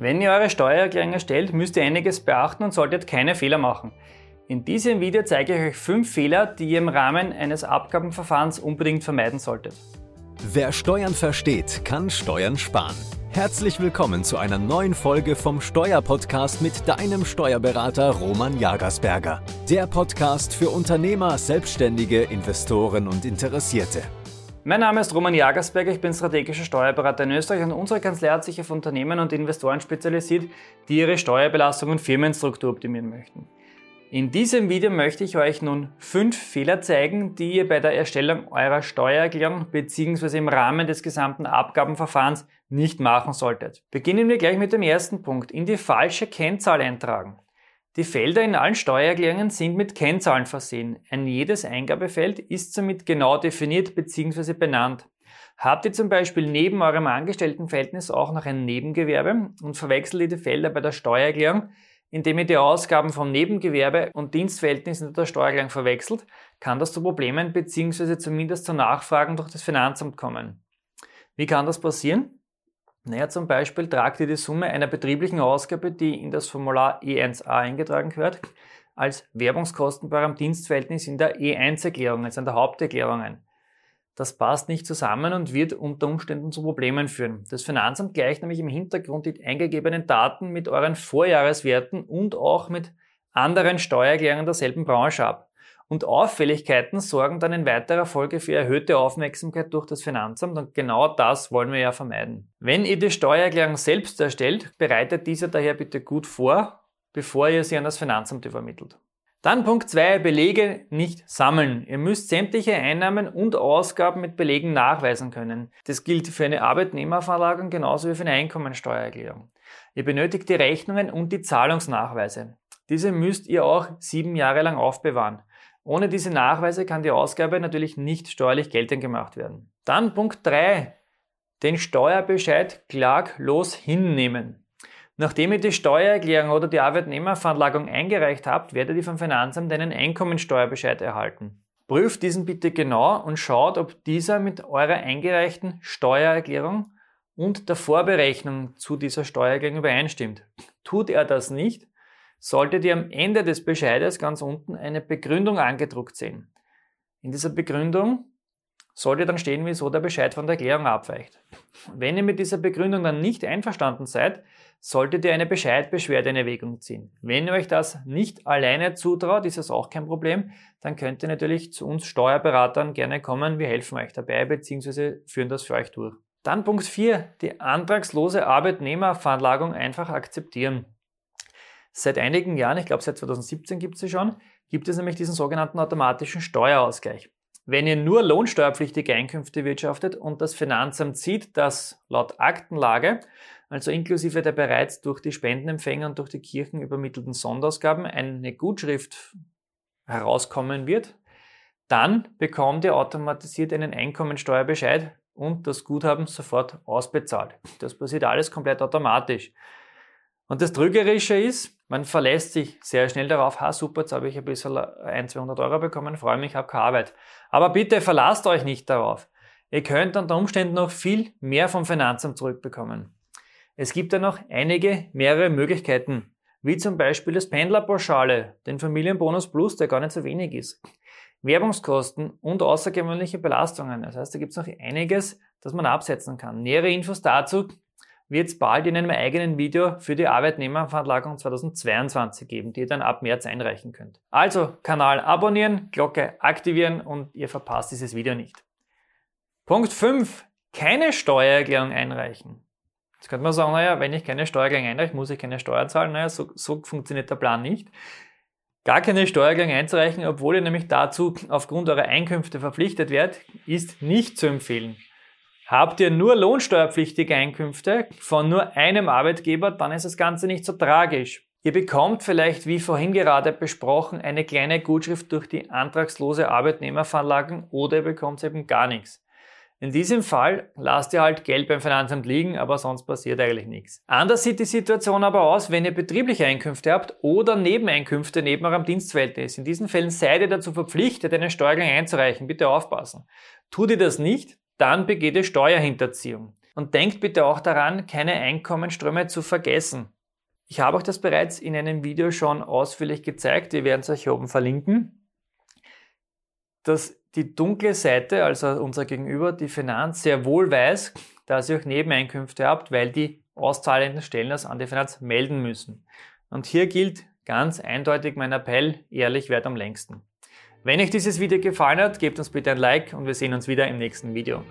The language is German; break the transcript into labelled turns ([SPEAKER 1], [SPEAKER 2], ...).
[SPEAKER 1] Wenn ihr eure Steuererklärung erstellt, müsst ihr einiges beachten und solltet keine Fehler machen. In diesem Video zeige ich euch fünf Fehler, die ihr im Rahmen eines Abgabenverfahrens unbedingt vermeiden solltet.
[SPEAKER 2] Wer Steuern versteht, kann Steuern sparen. Herzlich willkommen zu einer neuen Folge vom Steuerpodcast mit deinem Steuerberater Roman Jagersberger. Der Podcast für Unternehmer, Selbstständige, Investoren und Interessierte.
[SPEAKER 1] Mein Name ist Roman Jagersberger, ich bin strategischer Steuerberater in Österreich und unsere Kanzlei hat sich auf Unternehmen und Investoren spezialisiert, die ihre Steuerbelastung und Firmenstruktur optimieren möchten. In diesem Video möchte ich euch nun fünf Fehler zeigen, die ihr bei der Erstellung eurer Steuererklärung bzw. im Rahmen des gesamten Abgabenverfahrens nicht machen solltet. Beginnen wir gleich mit dem ersten Punkt. In die falsche Kennzahl eintragen. Die Felder in allen Steuererklärungen sind mit Kennzahlen versehen. Ein jedes Eingabefeld ist somit genau definiert bzw. benannt. Habt ihr zum Beispiel neben eurem Angestelltenverhältnis auch noch ein Nebengewerbe und verwechselt ihr die Felder bei der Steuererklärung, indem ihr die Ausgaben vom Nebengewerbe und Dienstverhältnis in der Steuererklärung verwechselt, kann das zu Problemen bzw. zumindest zu Nachfragen durch das Finanzamt kommen. Wie kann das passieren? Naja, zum Beispiel tragt ihr die Summe einer betrieblichen Ausgabe, die in das Formular E1a eingetragen gehört, als Werbungskosten bei eurem Dienstverhältnis in der E1-Erklärung, also in der Haupterklärung ein. Das passt nicht zusammen und wird unter Umständen zu Problemen führen. Das Finanzamt gleicht nämlich im Hintergrund die eingegebenen Daten mit euren Vorjahreswerten und auch mit anderen Steuererklärungen derselben Branche ab. Und Auffälligkeiten sorgen dann in weiterer Folge für erhöhte Aufmerksamkeit durch das Finanzamt und genau das wollen wir ja vermeiden. Wenn ihr die Steuererklärung selbst erstellt, bereitet diese daher bitte gut vor, bevor ihr sie an das Finanzamt übermittelt. Dann Punkt 2, Belege nicht sammeln. Ihr müsst sämtliche Einnahmen und Ausgaben mit Belegen nachweisen können. Das gilt für eine Arbeitnehmerverlagerung genauso wie für eine Einkommensteuererklärung. Ihr benötigt die Rechnungen und die Zahlungsnachweise. Diese müsst ihr auch sieben Jahre lang aufbewahren. Ohne diese Nachweise kann die Ausgabe natürlich nicht steuerlich geltend gemacht werden. Dann Punkt 3. Den Steuerbescheid klaglos hinnehmen. Nachdem ihr die Steuererklärung oder die Arbeitnehmerveranlagung eingereicht habt, werdet ihr vom Finanzamt einen Einkommensteuerbescheid erhalten. Prüft diesen bitte genau und schaut, ob dieser mit eurer eingereichten Steuererklärung und der Vorberechnung zu dieser Steuererklärung übereinstimmt. Tut er das nicht, solltet ihr am Ende des Bescheides ganz unten eine Begründung angedruckt sehen. In dieser Begründung sollte dann stehen, wieso der Bescheid von der Erklärung abweicht. Wenn ihr mit dieser Begründung dann nicht einverstanden seid, solltet ihr eine Bescheidbeschwerde in Erwägung ziehen. Wenn ihr euch das nicht alleine zutraut, ist das auch kein Problem, dann könnt ihr natürlich zu uns Steuerberatern gerne kommen, wir helfen euch dabei bzw. führen das für euch durch. Dann Punkt 4, die antragslose Arbeitnehmerveranlagung einfach akzeptieren. Seit einigen Jahren, ich glaube seit 2017 gibt es sie schon, gibt es nämlich diesen sogenannten automatischen Steuerausgleich. Wenn ihr nur lohnsteuerpflichtige Einkünfte wirtschaftet und das Finanzamt sieht, dass laut Aktenlage, also inklusive der bereits durch die Spendenempfänger und durch die Kirchen übermittelten Sonderausgaben, eine Gutschrift herauskommen wird, dann bekommt ihr automatisiert einen Einkommensteuerbescheid und das Guthaben sofort ausbezahlt. Das passiert alles komplett automatisch. Und das Trügerische ist, man verlässt sich sehr schnell darauf, ha super, jetzt habe ich ein bisschen 1, 200 Euro bekommen, freue mich, habe keine Arbeit. Aber bitte verlasst euch nicht darauf. Ihr könnt unter Umständen noch viel mehr vom Finanzamt zurückbekommen. Es gibt ja noch einige, mehrere Möglichkeiten, wie zum Beispiel das Pendlerpauschale, den Familienbonus Plus, der gar nicht so wenig ist. Werbungskosten und außergewöhnliche Belastungen. Das heißt, da gibt es noch einiges, das man absetzen kann. Nähere Infos dazu wird es bald in einem eigenen Video für die Arbeitnehmerveranlagung 2022 geben, die ihr dann ab März einreichen könnt. Also Kanal abonnieren, Glocke aktivieren und ihr verpasst dieses Video nicht. Punkt 5. Keine Steuererklärung einreichen. Jetzt könnte man sagen, naja, wenn ich keine Steuererklärung einreiche, muss ich keine Steuer zahlen. Naja, so, so funktioniert der Plan nicht. Gar keine Steuererklärung einzureichen, obwohl ihr nämlich dazu aufgrund eurer Einkünfte verpflichtet werdet, ist nicht zu empfehlen. Habt ihr nur lohnsteuerpflichtige Einkünfte von nur einem Arbeitgeber, dann ist das Ganze nicht so tragisch. Ihr bekommt vielleicht, wie vorhin gerade besprochen, eine kleine Gutschrift durch die antragslose Arbeitnehmerveranlagung oder ihr bekommt eben gar nichts. In diesem Fall lasst ihr halt Geld beim Finanzamt liegen, aber sonst passiert eigentlich nichts. Anders sieht die Situation aber aus, wenn ihr betriebliche Einkünfte habt oder Nebeneinkünfte neben eurem Dienstverhältnis. In diesen Fällen seid ihr dazu verpflichtet, eine Steuerung einzureichen. Bitte aufpassen. Tut ihr das nicht, dann begeht ihr Steuerhinterziehung. Und denkt bitte auch daran, keine Einkommensströme zu vergessen. Ich habe euch das bereits in einem Video schon ausführlich gezeigt, wir werden es euch hier oben verlinken, dass die dunkle Seite, also unser Gegenüber, die Finanz, sehr wohl weiß, dass ihr auch Nebeneinkünfte habt, weil die auszahlenden Stellen das an die Finanz melden müssen. Und hier gilt ganz eindeutig mein Appell, ehrlich wert am längsten. Wenn euch dieses Video gefallen hat, gebt uns bitte ein Like und wir sehen uns wieder im nächsten Video.